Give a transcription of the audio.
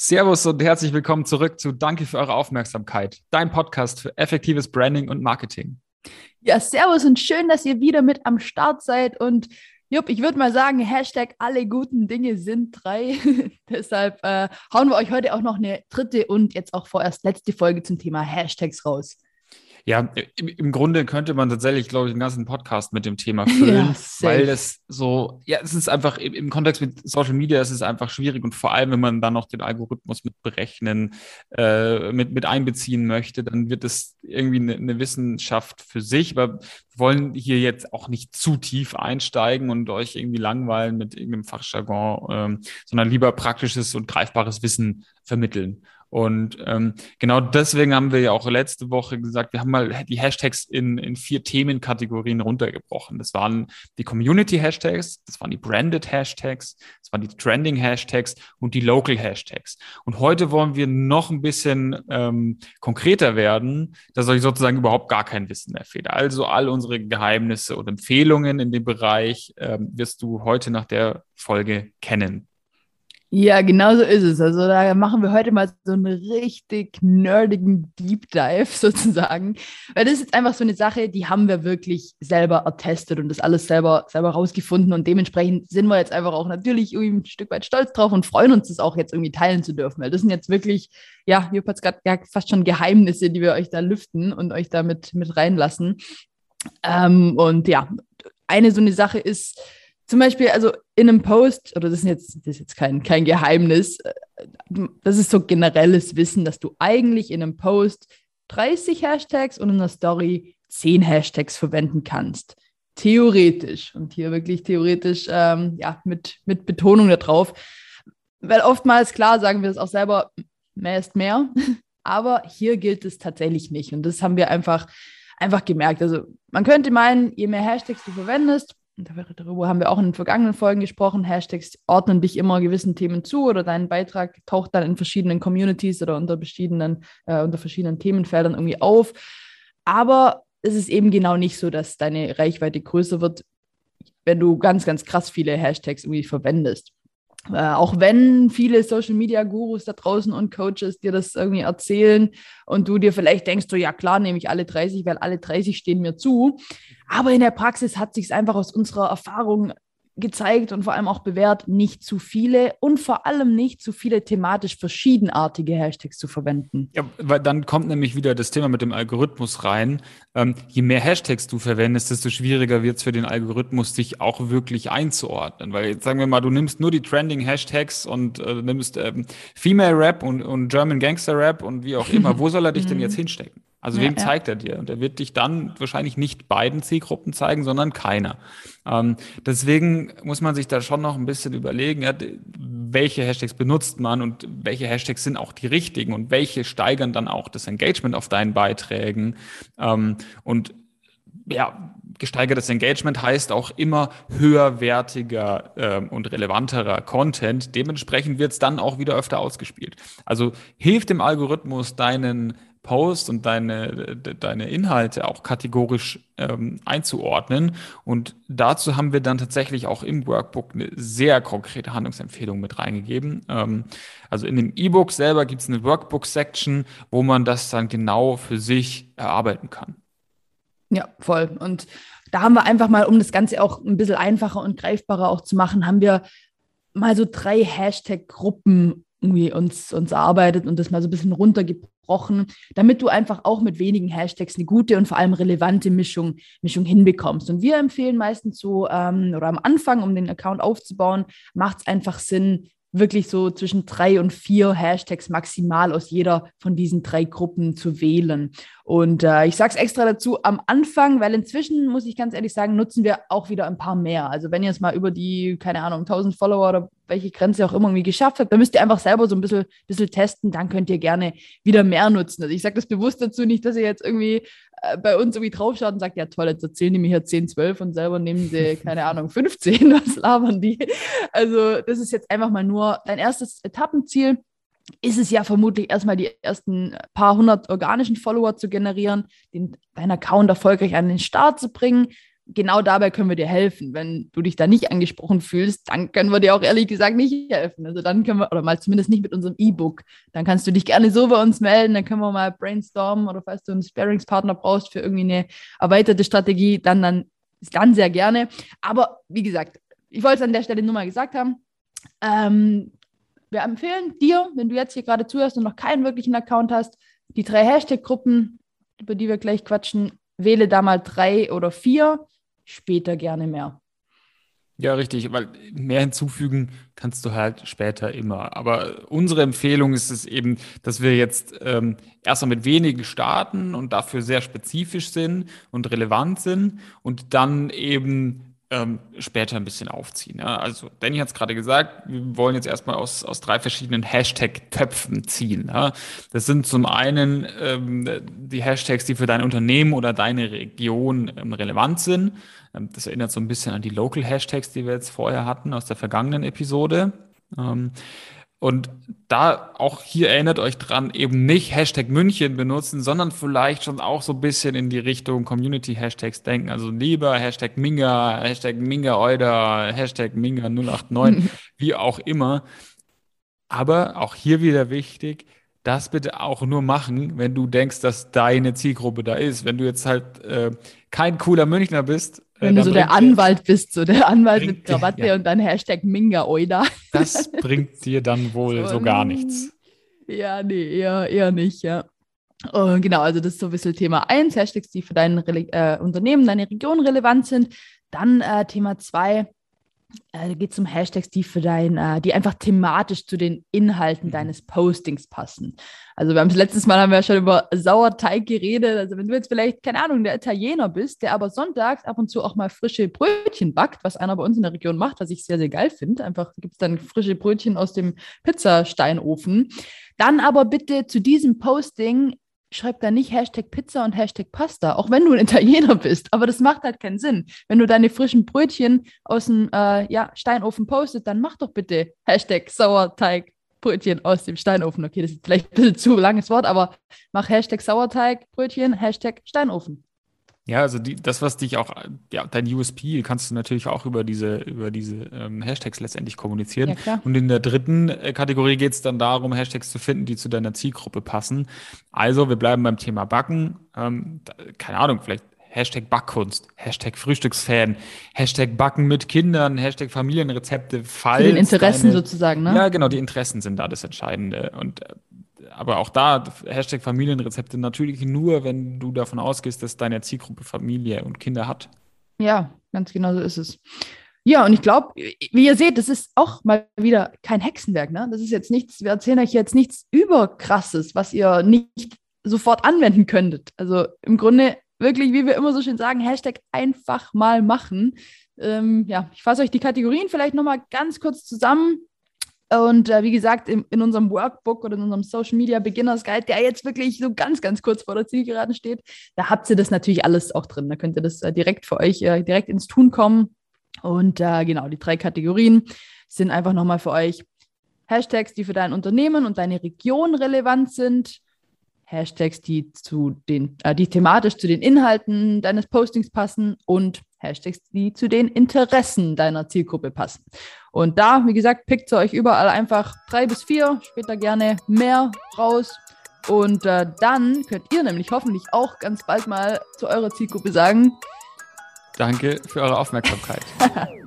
Servus und herzlich willkommen zurück zu Danke für eure Aufmerksamkeit, dein Podcast für effektives Branding und Marketing. Ja, servus und schön, dass ihr wieder mit am Start seid. Und Jupp, ich würde mal sagen, Hashtag alle guten Dinge sind drei. Deshalb äh, hauen wir euch heute auch noch eine dritte und jetzt auch vorerst letzte Folge zum Thema Hashtags raus. Ja, im, im, Grunde könnte man tatsächlich, glaube ich, einen ganzen Podcast mit dem Thema füllen, ja, weil das so, ja, es ist einfach im, im, Kontext mit Social Media, es ist einfach schwierig und vor allem, wenn man dann noch den Algorithmus mit berechnen, äh, mit, mit einbeziehen möchte, dann wird es irgendwie eine, eine Wissenschaft für sich, aber wir wollen hier jetzt auch nicht zu tief einsteigen und euch irgendwie langweilen mit irgendeinem Fachjargon, ähm, sondern lieber praktisches und greifbares Wissen vermitteln. Und ähm, genau deswegen haben wir ja auch letzte Woche gesagt, wir haben mal die Hashtags in, in vier Themenkategorien runtergebrochen. Das waren die Community-Hashtags, das waren die Branded Hashtags, das waren die Trending-Hashtags und die Local-Hashtags. Und heute wollen wir noch ein bisschen ähm, konkreter werden, dass euch sozusagen überhaupt gar kein Wissen mehr fehlt. Also all unsere Geheimnisse und Empfehlungen in dem Bereich ähm, wirst du heute nach der Folge kennen. Ja, genau so ist es. Also da machen wir heute mal so einen richtig nerdigen Deep Dive sozusagen. Weil das ist jetzt einfach so eine Sache, die haben wir wirklich selber attestet und das alles selber, selber rausgefunden. Und dementsprechend sind wir jetzt einfach auch natürlich irgendwie ein Stück weit stolz drauf und freuen uns, das auch jetzt irgendwie teilen zu dürfen. Weil das sind jetzt wirklich, ja, Jupp hat es gerade ja, fast schon Geheimnisse, die wir euch da lüften und euch da mit, mit reinlassen. Ähm, und ja, eine so eine Sache ist, zum Beispiel, also in einem Post, oder das ist jetzt, das ist jetzt kein, kein Geheimnis, äh, das ist so generelles Wissen, dass du eigentlich in einem Post 30 Hashtags und in einer Story 10 Hashtags verwenden kannst. Theoretisch. Und hier wirklich theoretisch, ähm, ja, mit, mit Betonung darauf. Weil oftmals, klar, sagen wir das auch selber, mehr ist mehr. Aber hier gilt es tatsächlich nicht. Und das haben wir einfach, einfach gemerkt. Also man könnte meinen, je mehr Hashtags du verwendest, darüber haben wir auch in den vergangenen Folgen gesprochen, Hashtags ordnen dich immer gewissen Themen zu oder dein Beitrag taucht dann in verschiedenen Communities oder unter verschiedenen, äh, unter verschiedenen Themenfeldern irgendwie auf. Aber es ist eben genau nicht so, dass deine Reichweite größer wird, wenn du ganz, ganz krass viele Hashtags irgendwie verwendest. Äh, auch wenn viele Social Media Gurus da draußen und Coaches dir das irgendwie erzählen und du dir vielleicht denkst, so ja klar, nehme ich alle 30, weil alle 30 stehen mir zu. Aber in der Praxis hat sich es einfach aus unserer Erfahrung gezeigt und vor allem auch bewährt, nicht zu viele und vor allem nicht zu viele thematisch verschiedenartige Hashtags zu verwenden. Ja, weil dann kommt nämlich wieder das Thema mit dem Algorithmus rein. Ähm, je mehr Hashtags du verwendest, desto schwieriger wird es für den Algorithmus, dich auch wirklich einzuordnen. Weil jetzt sagen wir mal, du nimmst nur die Trending Hashtags und äh, nimmst ähm, Female Rap und, und German Gangster Rap und wie auch immer. Wo soll er dich denn jetzt hinstecken? Also ja, wem zeigt er dir? Und er wird dich dann wahrscheinlich nicht beiden Zielgruppen zeigen, sondern keiner. Ähm, deswegen muss man sich da schon noch ein bisschen überlegen, ja, welche Hashtags benutzt man und welche Hashtags sind auch die richtigen und welche steigern dann auch das Engagement auf deinen Beiträgen. Ähm, und ja, gesteigertes Engagement heißt auch immer höherwertiger äh, und relevanterer Content. Dementsprechend wird es dann auch wieder öfter ausgespielt. Also hilft dem Algorithmus, deinen Post und deine, deine Inhalte auch kategorisch ähm, einzuordnen. Und dazu haben wir dann tatsächlich auch im Workbook eine sehr konkrete Handlungsempfehlung mit reingegeben. Ähm, also in dem E-Book selber gibt es eine Workbook-Section, wo man das dann genau für sich erarbeiten kann. Ja, voll. Und da haben wir einfach mal, um das Ganze auch ein bisschen einfacher und greifbarer auch zu machen, haben wir mal so drei Hashtag-Gruppen irgendwie uns, uns erarbeitet und das mal so ein bisschen runtergebrochen gesprochen, damit du einfach auch mit wenigen Hashtags eine gute und vor allem relevante Mischung, Mischung hinbekommst. Und wir empfehlen meistens so, ähm, oder am Anfang, um den Account aufzubauen, macht es einfach Sinn, wirklich so zwischen drei und vier Hashtags maximal aus jeder von diesen drei Gruppen zu wählen. Und äh, ich sage es extra dazu am Anfang, weil inzwischen, muss ich ganz ehrlich sagen, nutzen wir auch wieder ein paar mehr. Also wenn ihr es mal über die, keine Ahnung, 1000 Follower oder welche Grenze auch immer irgendwie geschafft habt, dann müsst ihr einfach selber so ein bisschen, bisschen testen, dann könnt ihr gerne wieder mehr nutzen. Also ich sage das bewusst dazu, nicht, dass ihr jetzt irgendwie äh, bei uns irgendwie draufschaut und sagt, ja toll, jetzt erzählen die mir hier 10, 12 und selber nehmen sie, keine Ahnung, 15, was labern die? Also das ist jetzt einfach mal nur dein erstes Etappenziel ist es ja vermutlich erstmal die ersten paar hundert organischen Follower zu generieren, den, deinen Account erfolgreich an den Start zu bringen. Genau dabei können wir dir helfen. Wenn du dich da nicht angesprochen fühlst, dann können wir dir auch ehrlich gesagt nicht helfen. Also dann können wir, oder mal zumindest nicht mit unserem E-Book. Dann kannst du dich gerne so bei uns melden, dann können wir mal brainstormen oder falls du einen Sparingspartner brauchst für irgendwie eine erweiterte Strategie, dann, dann, dann sehr gerne. Aber wie gesagt, ich wollte es an der Stelle nur mal gesagt haben. Ähm, wir empfehlen dir, wenn du jetzt hier gerade zuhörst und noch keinen wirklichen Account hast, die drei Hashtag-Gruppen, über die wir gleich quatschen, wähle da mal drei oder vier, später gerne mehr. Ja, richtig, weil mehr hinzufügen kannst du halt später immer. Aber unsere Empfehlung ist es eben, dass wir jetzt ähm, erstmal mit wenigen starten und dafür sehr spezifisch sind und relevant sind und dann eben ähm, später ein bisschen aufziehen. Ja? Also Danny hat es gerade gesagt, wir wollen jetzt erstmal aus, aus drei verschiedenen Hashtag-Töpfen ziehen. Ja? Das sind zum einen ähm, die Hashtags, die für dein Unternehmen oder deine Region ähm, relevant sind. Ähm, das erinnert so ein bisschen an die Local Hashtags, die wir jetzt vorher hatten aus der vergangenen Episode. Und da auch hier erinnert euch dran, eben nicht Hashtag München benutzen, sondern vielleicht schon auch so ein bisschen in die Richtung Community-Hashtags denken. Also lieber Hashtag Minga, Hashtag Minga Euder, Hashtag Minga 089, wie auch immer. Aber auch hier wieder wichtig, das bitte auch nur machen, wenn du denkst, dass deine Zielgruppe da ist. Wenn du jetzt halt äh, kein cooler Münchner bist, wenn du so der Anwalt bist, so der Anwalt mit Krawatte ja. und dann Hashtag Minga Oida. Das bringt dir dann wohl so, so gar nichts. Ja, nee, eher, eher nicht, ja. Und genau, also das ist so ein bisschen Thema 1, Hashtags, die für dein äh, Unternehmen, deine Region relevant sind. Dann äh, Thema 2, äh, geht es um Hashtags, die für dein, äh, die einfach thematisch zu den Inhalten mhm. deines Postings passen. Also wir haben das letztes Mal haben wir ja schon über Sauerteig geredet. Also wenn du jetzt vielleicht, keine Ahnung, der Italiener bist, der aber sonntags ab und zu auch mal frische Brötchen backt, was einer bei uns in der Region macht, was ich sehr, sehr geil finde. Einfach gibt es dann frische Brötchen aus dem Pizzasteinofen. Dann aber bitte zu diesem Posting schreib da nicht Hashtag Pizza und Hashtag Pasta, auch wenn du ein Italiener bist. Aber das macht halt keinen Sinn. Wenn du deine frischen Brötchen aus dem äh, ja, Steinofen postet, dann mach doch bitte Hashtag Sauerteig Brötchen aus dem Steinofen. Okay, das ist vielleicht ein bisschen zu langes Wort, aber mach Hashtag Sauerteig Brötchen, Hashtag Steinofen. Ja, also die, das, was dich auch, ja, dein USP kannst du natürlich auch über diese, über diese ähm, Hashtags letztendlich kommunizieren. Ja, Und in der dritten äh, Kategorie geht es dann darum, Hashtags zu finden, die zu deiner Zielgruppe passen. Also wir bleiben beim Thema Backen. Ähm, keine Ahnung, vielleicht Hashtag Backkunst, Hashtag Frühstücksfan, Hashtag Backen mit Kindern, Hashtag Familienrezepte, falls. Für den Interessen deine, sozusagen, ne? Ja, genau, die Interessen sind da das Entscheidende. Und äh, aber auch da, Hashtag Familienrezepte natürlich nur, wenn du davon ausgehst, dass deine Zielgruppe Familie und Kinder hat. Ja, ganz genau so ist es. Ja, und ich glaube, wie ihr seht, das ist auch mal wieder kein Hexenwerk. Ne? Das ist jetzt nichts, wir erzählen euch jetzt nichts überkrasses, was ihr nicht sofort anwenden könntet. Also im Grunde wirklich, wie wir immer so schön sagen, Hashtag einfach mal machen. Ähm, ja, ich fasse euch die Kategorien vielleicht nochmal ganz kurz zusammen. Und äh, wie gesagt, in, in, unserem Workbook oder in unserem Social Media Beginners Guide, der jetzt wirklich so ganz, ganz kurz vor der Zielgeraden steht, da habt ihr das natürlich alles auch drin. Da könnt ihr das äh, direkt für euch äh, direkt ins Tun kommen. Und äh, genau, die drei Kategorien sind einfach nochmal für euch Hashtags, die für dein Unternehmen und deine Region relevant sind. Hashtags, die zu den, äh, die thematisch zu den Inhalten deines Postings passen und Hashtags, die zu den Interessen deiner Zielgruppe passen. Und da, wie gesagt, pickt ihr euch überall einfach drei bis vier, später gerne mehr raus. Und äh, dann könnt ihr nämlich hoffentlich auch ganz bald mal zu eurer Zielgruppe sagen. Danke für eure Aufmerksamkeit.